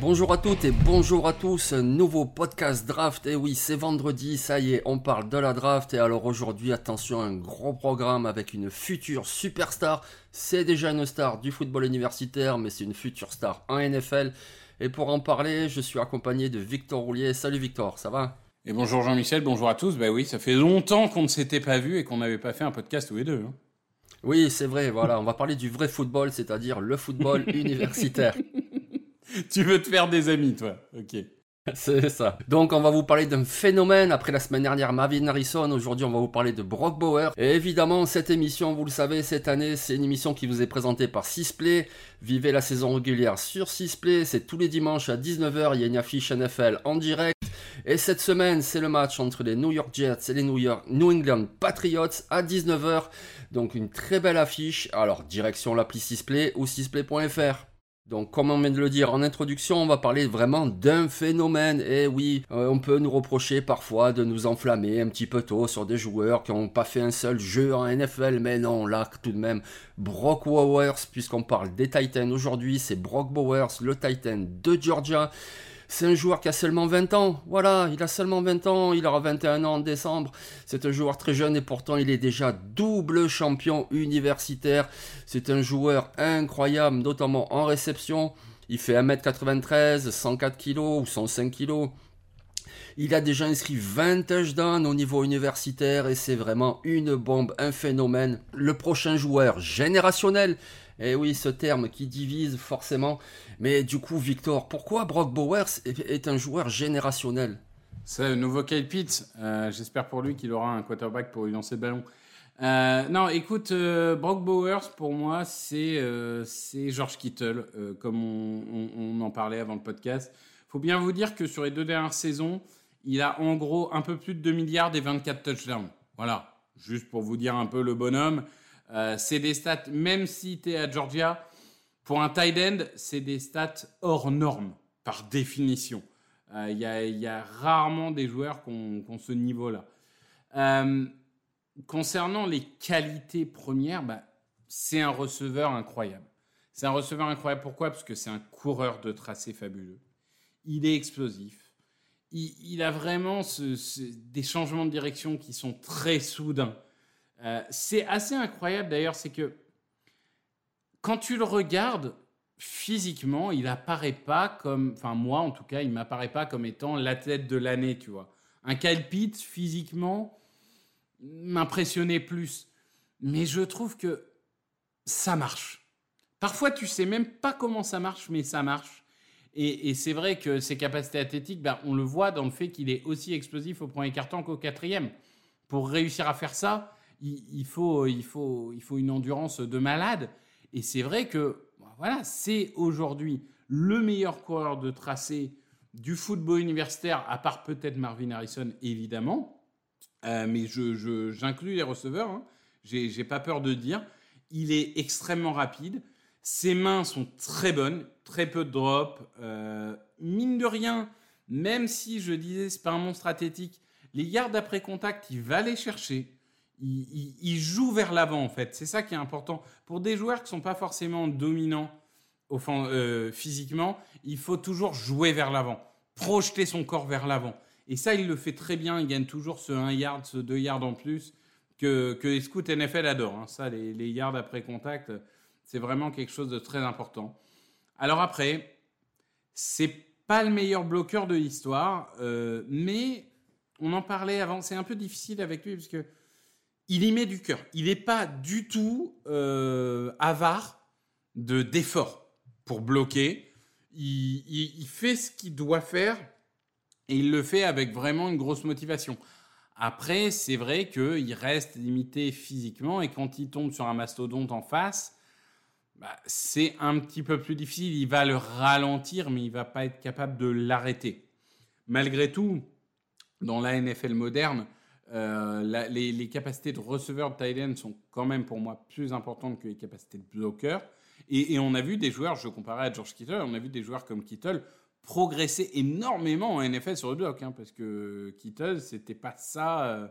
Bonjour à toutes et bonjour à tous, nouveau podcast draft, et oui c'est vendredi, ça y est, on parle de la draft, et alors aujourd'hui attention, un gros programme avec une future superstar, c'est déjà une star du football universitaire, mais c'est une future star en NFL, et pour en parler, je suis accompagné de Victor Roulier, salut Victor, ça va? Et bonjour Jean-Michel, bonjour à tous. Bah oui, ça fait longtemps qu'on ne s'était pas vu et qu'on n'avait pas fait un podcast tous les deux. hein. Oui c'est vrai, voilà, on va parler du vrai football, c'est-à-dire le football universitaire. Tu veux te faire des amis, toi Ok. C'est ça. Donc on va vous parler d'un phénomène. Après la semaine dernière, Marvin Harrison. Aujourd'hui, on va vous parler de Brock Bauer. Et évidemment, cette émission, vous le savez, cette année, c'est une émission qui vous est présentée par Sisplay. Vivez la saison régulière sur Sisplay. C'est tous les dimanches à 19h. Il y a une affiche NFL en direct. Et cette semaine, c'est le match entre les New York Jets et les New, York, New England Patriots à 19h. Donc une très belle affiche. Alors, direction l'appli Sisplay ou sisplay.fr. Donc, comme on vient de le dire en introduction, on va parler vraiment d'un phénomène. Et oui, euh, on peut nous reprocher parfois de nous enflammer un petit peu tôt sur des joueurs qui n'ont pas fait un seul jeu en NFL. Mais non, là, tout de même, Brock Bowers, puisqu'on parle des Titans aujourd'hui, c'est Brock Bowers, le Titan de Georgia. C'est un joueur qui a seulement 20 ans. Voilà, il a seulement 20 ans. Il aura 21 ans en décembre. C'est un joueur très jeune et pourtant il est déjà double champion universitaire. C'est un joueur incroyable, notamment en réception. Il fait 1m93, 104 kg ou 105 kg. Il a déjà inscrit 20 touchdowns au niveau universitaire et c'est vraiment une bombe, un phénomène. Le prochain joueur générationnel. Et oui, ce terme qui divise forcément. Mais du coup, Victor, pourquoi Brock Bowers est, un joueur générationnel? C'est le nouveau Kyle Pitts. Euh, J'espère pour lui qu'il aura un quarterback pour lui lancer le ballon. Euh, non, écoute, euh, Brock Bowers, pour moi, c'est euh, George Kittle, comme on en parlait avant le podcast. faut bien vous dire que sur les deux dernières saisons, il a en gros un peu plus de 2 milliards et 24 touchdowns. Voilà, juste pour vous dire un peu le bonhomme. Euh, c'est des stats, même si tu es à Georgia, pour un tight end, c'est des stats hors normes, par définition. Euh, Il y, a, il y a rarement des joueurs qui ont, ce niveau-là. Euh, concernant les qualités premières, bah, c'est un receveur incroyable. C'est un receveur incroyable. Pourquoi? Parce que c'est un coureur de tracé fabuleux. Il est explosif. Il, a vraiment des changements de direction qui sont très soudains. Euh, c'est assez incroyable d'ailleurs, c'est que quand tu le regardes physiquement, il apparaît pas comme, enfin moi en tout cas, il m'apparaît pas comme étant l'athlète de l'année, tu vois. Un Pitts physiquement m'impressionnait plus, mais je trouve que ça marche. Parfois, tu sais même pas comment ça marche, mais ça marche. Et, et c'est vrai que ses capacités athlétiques, ben, on le voit dans le fait qu'il est aussi explosif au premier carton qu'au quatrième. Pour réussir à faire ça, il, faut, il, faut, il faut une endurance de malade. Et c'est vrai que ben, voilà, c'est aujourd'hui le meilleur coureur de tracé du football universitaire, à part peut-être Marvin Harrison, évidemment. Euh, mais je, je- j'inclus les receveurs. Hein. J'ai, pas peur de dire. Il est extrêmement rapide. Ses mains sont très bonnes, très peu de drop. Euh, mine de rien, même si je disais c'est pas un monstre athlétique, les yards après contact, il va les chercher. Il, il- il joue vers l'avant en fait. C'est ça qui est important pour des joueurs qui sont pas forcément dominants euh, physiquement. Il faut toujours jouer vers l'avant projeter son corps vers l'avant. Et ça, il le fait très bien. Il gagne toujours ce 1 yard, ce 2 yards en plus que, que les scouts NFL adorent. Hein. Ça, les, les, yards après contact, c'est vraiment quelque chose de très important. Alors après, c'est pas le meilleur bloqueur de l'histoire, euh, mais on en parlait avant. C'est un peu difficile avec lui parce que il y met du cœur. Il n'est pas du tout euh, avare de d'efforts pour bloquer. Il, fait ce qu'il doit faire et il le fait avec vraiment une grosse motivation. Après, c'est vrai qu'il reste limité physiquement et quand il tombe sur un mastodonte en face, bah, c'est un petit peu plus difficile. Il va le ralentir, mais il va pas être capable de l'arrêter. Malgré tout, dans la NFL moderne, euh, les, capacités de receveur de tight sont quand même pour moi plus importantes que les capacités de bloqueur. Et, on a vu des joueurs, je comparais à George Kittle, on a vu des joueurs comme Kittle progresser énormément en NFL sur le bloc, hein, parce que Kittle, c'était pas ça euh,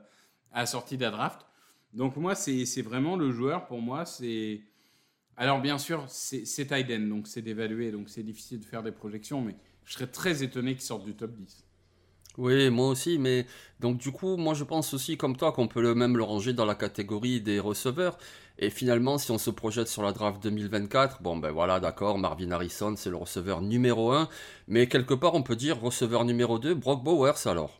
à la sortie de draft. Donc moi, c'est vraiment le joueur, pour moi, c'est... Alors bien sûr, c'est tight donc c'est d'évaluer, donc c'est difficile de faire des projections, mais je serais très étonné qu'il sorte du top 10. Oui, moi aussi, mais donc du coup, moi je pense aussi comme toi qu'on peut le même le ranger dans la catégorie des receveurs. Et finalement, si on se projette sur la draft 2024, bon ben voilà, d'accord, Marvin Harrison c'est le receveur numéro 1, mais quelque part on peut dire receveur numéro 2, Brock Bowers alors.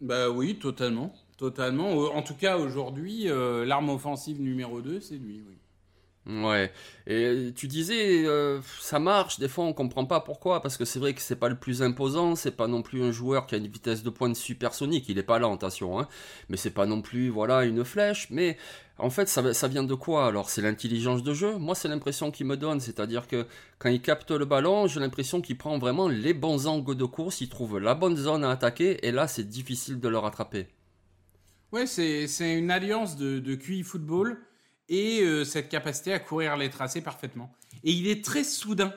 Bah oui, totalement, totalement. En tout cas aujourd'hui, euh, l'arme offensive numéro 2 c'est lui, oui. Ouais. Et tu disais, euh, ça marche. Des fois, on comprend pas pourquoi, parce que c'est vrai que c'est pas le plus imposant. C'est pas non plus un joueur qui a une vitesse de pointe supersonique. Il est pas là, attention. Hein. Mais c'est pas non plus, voilà, une flèche. Mais en fait, ça, ça vient de quoi? Alors, c'est l'intelligence de jeu. Moi, c'est l'impression qu'il me donne. C'est-à-dire que quand il capte le ballon, j'ai l'impression qu'il prend vraiment les bons angles de course. Il trouve la bonne zone à attaquer. Et là, c'est difficile de le rattraper. Ouais, c'est une alliance de, de QI football et euh, cette capacité à courir les tracés parfaitement. Et il est très soudain.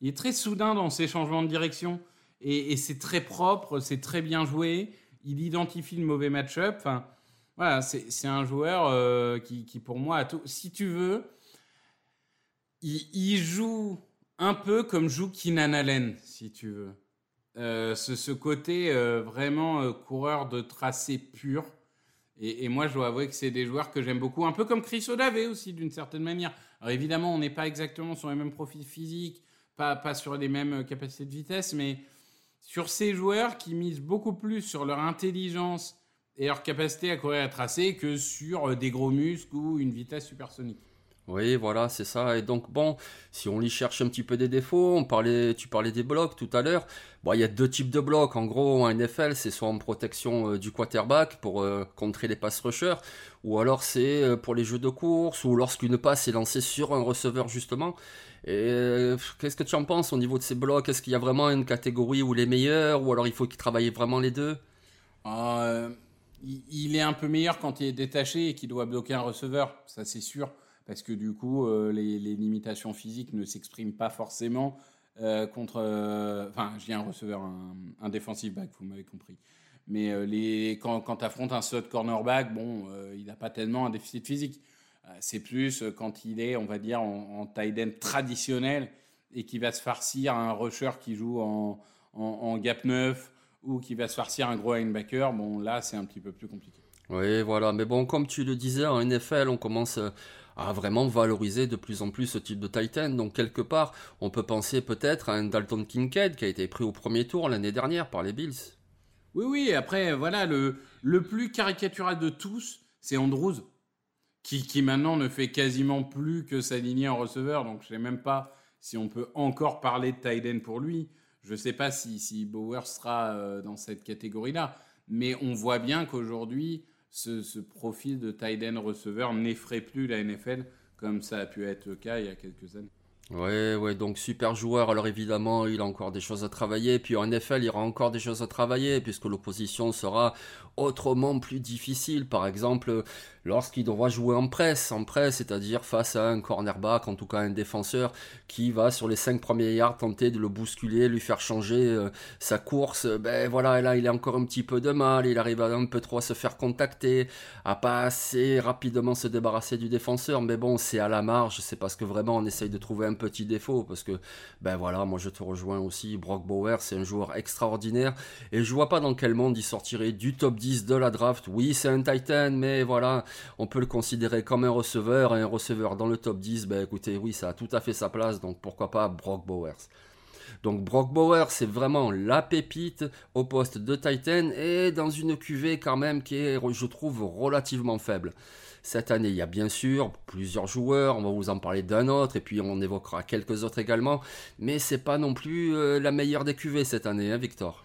Il est très soudain dans ses changements de direction. Et, c'est très propre, c'est très bien joué. Il identifie le mauvais match-up. Voilà, c'est un joueur euh, qui, qui, pour moi, a tout. Si tu veux, il, joue un peu comme joue Keenan Allen, si tu veux. Euh, ce, ce, côté vraiment coureur de tracé pur et, moi, je dois avouer que c'est des joueurs que j'aime beaucoup, un peu comme Chris Olave aussi, d'une certaine manière. Alors évidemment, on n'est pas exactement sur les mêmes profils physiques, pas, sur les mêmes capacités de vitesse, mais sur ces joueurs qui misent beaucoup plus sur leur intelligence et leur capacité à courir à tracer que sur des gros muscles ou une vitesse supersonique. Oui, voilà, c'est ça. Et donc, bon, si on y cherche un petit peu des défauts, on parlait, tu parlais des blocs tout à l'heure. Bon, il y a deux types de blocs. En gros, en NFL, c'est soit en protection euh, du quarterback pour euh, contrer les passes rushers, ou alors c'est euh, pour les jeux de course, ou lorsqu'une passe est lancée sur un receveur, justement. Et qu'est-ce que tu en penses au niveau de ces blocs? Est-ce qu'il y a vraiment une catégorie où les meilleurs, ou alors il faut qu'ils travaillent vraiment les deux? Il est un peu meilleur quand il est détaché et qu'il doit bloquer un receveur, ça c'est sûr parce que du coup, euh, les, limitations physiques ne s'expriment pas forcément euh, contre. Euh, enfin, je un receveur, un, un defensive back, vous m'avez compris. Mais les, quand, quand tu affrontes un slot cornerback, bon, il n'a pas tellement un déficit physique. C'est plus quand il est, on va dire, en, en tight end traditionnel et qui va se farcir un rusher qui joue en, en, gap 9 ou qui va se farcir un gros linebacker. Bon, là, c'est un petit peu plus compliqué. Oui, voilà. Mais bon, comme tu le disais, en NFL, on commence à vraiment valoriser de plus en plus ce type de Titan. Donc quelque part, on peut penser peut-être à un Dalton Kincaid qui a été pris au premier tour l'année dernière par les Bills. Oui, oui, après, voilà, le, le plus caricatural de tous, c'est Andrews, qui, qui maintenant ne fait quasiment plus que s'aligner en receveur. Donc je ne sais même pas si on peut encore parler de Titan pour lui. Je ne sais pas si, si Bauer sera euh, dans cette catégorie-là. Mais on voit bien qu'aujourd'hui, ce, profil de tight end receveur n'effraie plus la NFL comme ça a pu être le cas il y a quelques années. Ouais, ouais, donc super joueur. Alors évidemment, il a encore des choses à travailler. Puis en NFL, il y aura encore des choses à travailler puisque l'opposition sera autrement plus difficile. Par exemple, lorsqu'il devra jouer en presse, en presse, c'est-à-dire face à un cornerback, en tout cas un défenseur, qui va sur les 5 premiers yards tenter de le bousculer, lui faire changer euh, sa course, ben voilà, là il a encore un petit peu de mal, il arrive à un peu trop à se faire contacter, à pas assez rapidement se débarrasser du défenseur, mais bon, c'est à la marge, c'est parce que vraiment on essaye de trouver un petit défaut. Parce que, ben voilà, moi je te rejoins aussi. Brock Bauer, c'est un joueur extraordinaire. Et je vois pas dans quel monde il sortirait du top 10 de la draft. Oui, c'est un Titan, mais voilà, on peut le considérer comme un receveur et un receveur dans le top 10. Ben écoutez, oui, ça a tout à fait sa place, donc pourquoi pas Brock Bowers. Donc Brock Bauer, c'est vraiment la pépite au poste de Titan et dans une QV quand même qui est, je trouve, relativement faible. Cette année, il y a bien sûr plusieurs joueurs, on va vous en parler d'un autre, et puis on évoquera quelques autres également, mais c'est pas non plus euh, la meilleure des QV cette année, hein, Victor?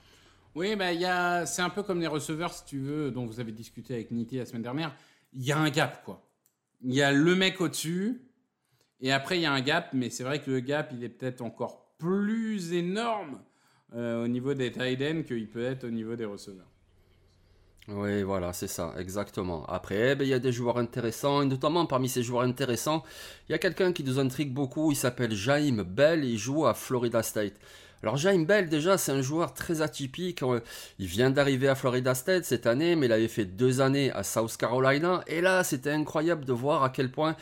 Oui, bah, c'est un peu comme les receveurs, si tu veux, dont vous avez discuté avec Niti la semaine dernière. Il y a un gap, quoi. Il y a le mec au-dessus, et après, il y a un gap, mais c'est vrai que le gap, il est peut-être encore plus énorme euh, au niveau des tight ends qu'il peut être au niveau des receveurs. Oui, voilà, c'est ça, exactement. Après, ben, il y a des joueurs intéressants, et notamment parmi ces joueurs intéressants, il y a quelqu'un qui nous intrigue beaucoup, il s'appelle Jaime Bell, il joue à Florida State. Alors Jaime Bell, déjà, c'est un joueur très atypique. Euh, il vient d'arriver à Florida State cette année, mais il avait fait deux années à South Carolina. Et là, c'était incroyable de voir à quel point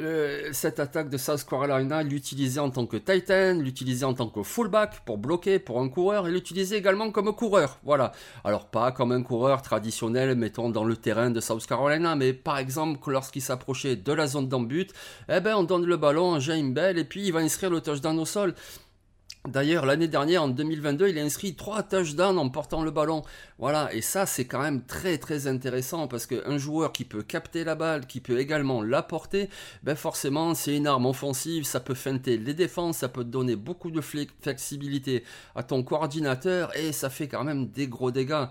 euh, cette attaque de South Carolina, l'utiliser en tant que Titan, l'utiliser en tant que fullback pour bloquer pour un coureur et l'utiliser également comme coureur. Voilà. Alors pas comme un coureur traditionnel, mettons dans le terrain de South Carolina, mais par exemple lorsqu'il s'approchait de la zone d'embut, eh ben on donne le ballon à James Bell et puis il va inscrire le touchdown au sol. D'ailleurs, l'année dernière, en 2022, il a inscrit trois touchdowns en portant le ballon. Voilà, et ça, c'est quand même très très intéressant parce qu'un joueur qui peut capter la balle, qui peut également la porter, ben forcément, c'est une arme offensive, ça peut feinter les défenses, ça peut donner beaucoup de flexibilité à ton coordinateur et ça fait quand même des gros dégâts.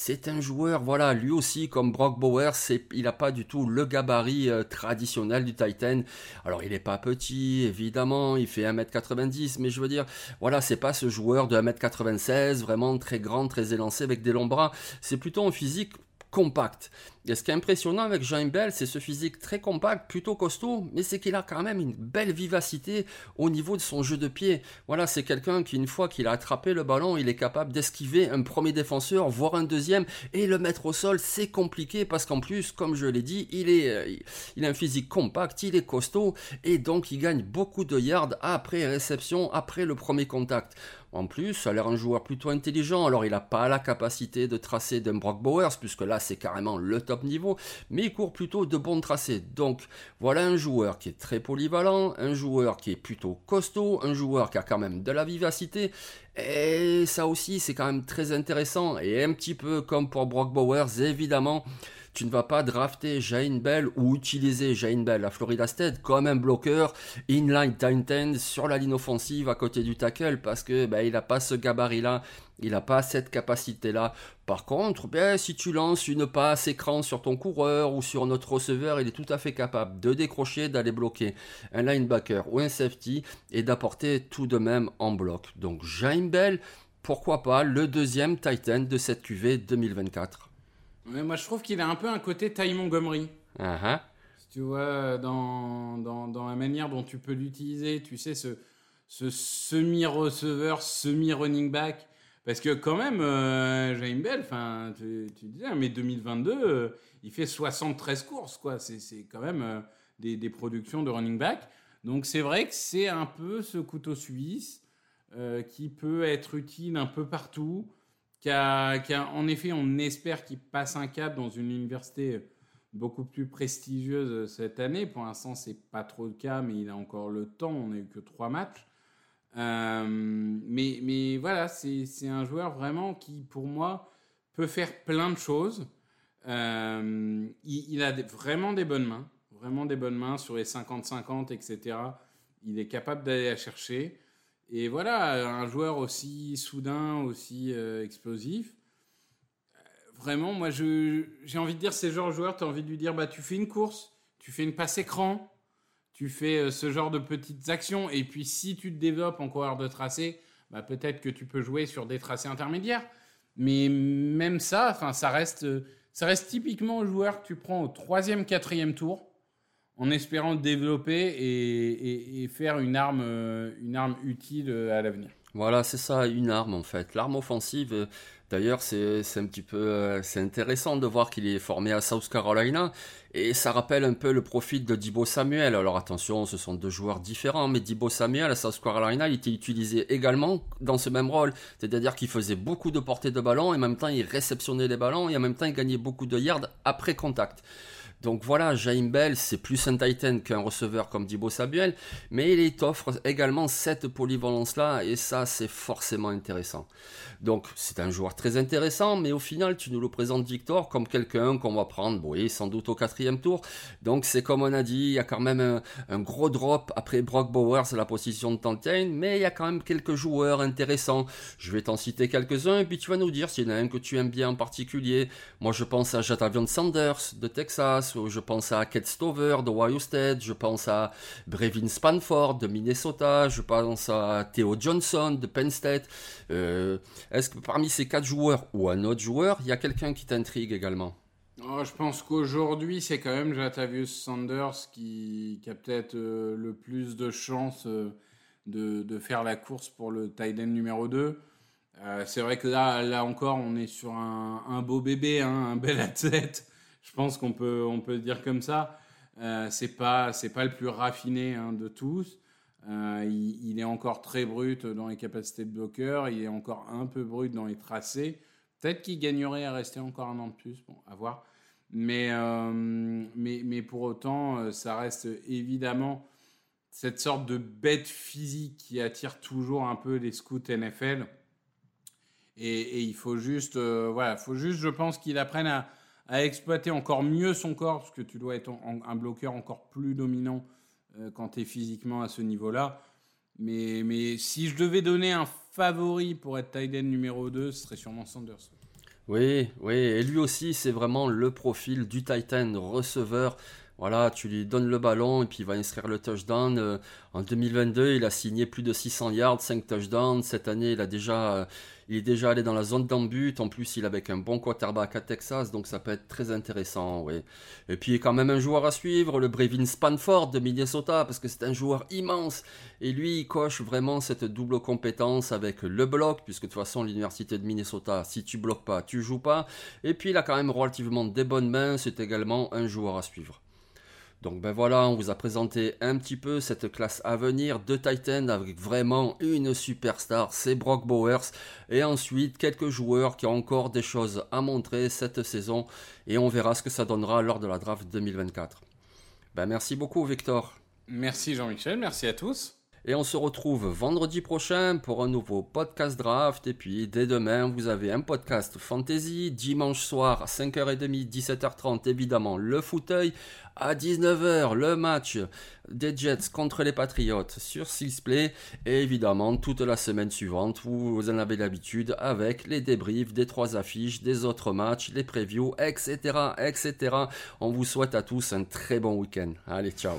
C'est un joueur, voilà, lui aussi, comme Brock Bowers, il n'a pas du tout le gabarit euh, traditionnel du Titan. Alors, il n'est pas petit, évidemment, il fait 1m90, mais je veux dire, voilà, c'est pas ce joueur de 1m96, vraiment très grand, très élancé avec des longs bras. C'est plutôt un physique compact. Et ce qui est impressionnant avec Jean Bell, c'est ce physique très compact, plutôt costaud, mais c'est qu'il a quand même une belle vivacité au niveau de son jeu de pied. Voilà, c'est quelqu'un qui, une fois qu'il a attrapé le ballon, il est capable d'esquiver un premier défenseur, voire un deuxième, et le mettre au sol, c'est compliqué parce qu'en plus, comme je l'ai dit, il, est, euh, il a un physique compact, il est costaud, et donc il gagne beaucoup de yards après réception, après le premier contact. En plus, ça a l'air un joueur plutôt intelligent, alors il n'a pas la capacité de tracer d'un Brock Bowers, puisque là c'est carrément le top niveau, mais il court plutôt de bons tracés. Donc voilà un joueur qui est très polyvalent, un joueur qui est plutôt costaud, un joueur qui a quand même de la vivacité, et ça aussi c'est quand même très intéressant, et un petit peu comme pour Brock Bowers, évidemment, tu ne vas pas drafter Jane Bell ou utiliser Jane Bell à Florida State comme un bloqueur inline tight sur la ligne offensive à côté du tackle parce que ben, il n'a pas ce gabarit-là. Il n'a pas cette capacité-là. Par contre, ben, si tu lances une passe écran sur ton coureur ou sur notre receveur, il est tout à fait capable de décrocher, d'aller bloquer un linebacker ou un safety et d'apporter tout de même en bloc. Donc, Jaime Bell, pourquoi pas le deuxième Titan de cette QV 2024 moi, je trouve qu'il a un peu un côté Ty Montgomery. Uh-huh. tu vois, dans, dans, dans, la manière dont tu peux l'utiliser, tu sais, ce, ce semi-receveur, semi-running back. Parce que quand même, euh, Jaime Bell, tu, tu disais, mais 2022, euh, il fait 73 courses, quoi. C'est quand même euh, des, des, productions de running back. Donc c'est vrai que c'est un peu ce couteau suisse euh, qui peut être utile un peu partout en effet, on espère qu'il passe un cap dans une université beaucoup plus prestigieuse cette année. Pour l'instant, c'est pas trop le cas, mais il a encore le temps. On n'a eu que trois matchs. Euh, mais, voilà, c'est un joueur vraiment qui, pour moi, peut faire plein de choses. Euh, il, il, a vraiment des bonnes mains, vraiment des bonnes mains sur les 50-50, etc. Il est capable d'aller la chercher. Et voilà, un joueur aussi soudain, aussi euh, explosif. Euh, vraiment, moi, j'ai envie de dire, ces genres de joueurs, tu as envie de lui dire, bah, tu fais une course, tu fais une passe écran, tu fais euh, ce genre de petites actions. Et puis, si tu te développes en coureur de tracé, bah, peut-être que tu peux jouer sur des tracés intermédiaires. Mais même ça, ça reste, ça reste typiquement un joueur que tu prends au troisième, quatrième tour en espérant développer et, faire une arme, euh, une arme utile euh, à l'avenir. Voilà, c'est ça, une arme en fait. L'arme offensive, D'ailleurs, c'est un petit peu euh, c'est intéressant de voir qu'il est formé à South Carolina et ça rappelle un peu le profil de Dibo Samuel. Alors attention, ce sont deux joueurs différents, mais Dibo Samuel à South Carolina, il était utilisé également dans ce même rôle, c'est-à-dire qu'il faisait beaucoup de portées de ballon et en même temps il réceptionnait les ballons et en même temps il gagnait beaucoup de yards après contact. Donc voilà, Jaime Bell, c'est plus un Titan qu'un receveur comme Dibo Samuel, mais il t'offre également cette polyvalence-là, et ça, c'est forcément intéressant. Donc c'est un joueur très intéressant, mais au final, tu nous le présentes, Victor, comme quelqu'un qu'on va prendre, oui, sans doute au quatrième tour. Donc c'est comme on a dit, il y a quand même un, gros drop après Brock Bowers, la position de Titan, mais il y a quand même quelques joueurs intéressants. Je vais t'en citer quelques-uns, et puis tu vas nous dire s'il y en a un que tu aimes bien en particulier. Moi, je pense à Jatavion Sanders de Texas, je pense à Kate Stover de Ohio State, je pense à Brevin Spanford de Minnesota, je pense à Theo Johnson de Penn State. Euh, est-ce que parmi ces quatre joueurs ou un autre joueur, il y a quelqu'un qui t'intrigue également? Oh, Je pense qu'aujourd'hui, c'est quand même Jatavius Sanders qui, a peut-être euh, le plus de chances euh, de, faire la course pour le tight end numéro 2. c'est vrai que là, là encore, on est sur un, beau bébé, hein, un bel athlète. Je pense qu'on peut, on peut dire comme ça. Euh, c'est pas, pas le plus raffiné hein, de tous. Euh, il, est encore très brut dans les capacités de bloqueur. Il est encore un peu brut dans les tracés. Peut-être qu'il gagnerait à rester encore un an de plus. Bon, à voir. Mais, euh, mais, mais pour autant, euh, ça reste évidemment cette sorte de bête physique qui attire toujours un peu les scouts NFL. Et, il faut juste, voilà, faut juste, je pense qu'il apprenne à, à exploiter encore mieux son corps, parce que tu dois être un bloqueur encore plus dominant euh, quand tu es physiquement à ce niveau-là. Mais, mais si je devais donner un favori pour être tight end numéro 2, ce serait sûrement Sanders. Oui, oui, et lui aussi, c'est vraiment le profil du Titan receveur. Voilà, tu lui donnes le ballon et puis il va inscrire le touchdown. Euh, en 2022, il a signé plus de 600 yards, 5 touchdowns. Cette année, il a déjà euh, il est déjà allé dans la zone d'embut. En plus, il est avec un bon quarterback à Texas, donc ça peut être très intéressant. Et puis, il quand même un joueur à suivre, le Brevin Spanford de Minnesota, parce que c'est un joueur immense. Et lui, il coche vraiment cette double compétence avec le bloc, puisque de toute façon, l'université de Minnesota, si tu bloques pas, tu joues pas. Et puis, il a quand même relativement des bonnes mains. C'est également un joueur à suivre. Donc ben voilà, on vous a présenté un petit peu cette classe à venir de Titan avec vraiment une superstar, c'est Brock Bowers. Et ensuite quelques joueurs qui ont encore des choses à montrer cette saison et on verra ce que ça donnera lors de la draft 2024. Ben merci beaucoup Victor. Merci Jean-Michel, merci à tous. Et on se retrouve vendredi prochain pour un nouveau podcast draft. Et puis dès demain, vous avez un podcast fantasy. Dimanche soir, 5h30, 17h30, évidemment, le fauteuil. À 19h, le match des Jets contre les Patriots sur Sixplay. Et évidemment, toute la semaine suivante, vous en avez l'habitude avec les débriefs des trois affiches, des autres matchs, les previews, etc. etc. On vous souhaite à tous un très bon week-end. Allez, ciao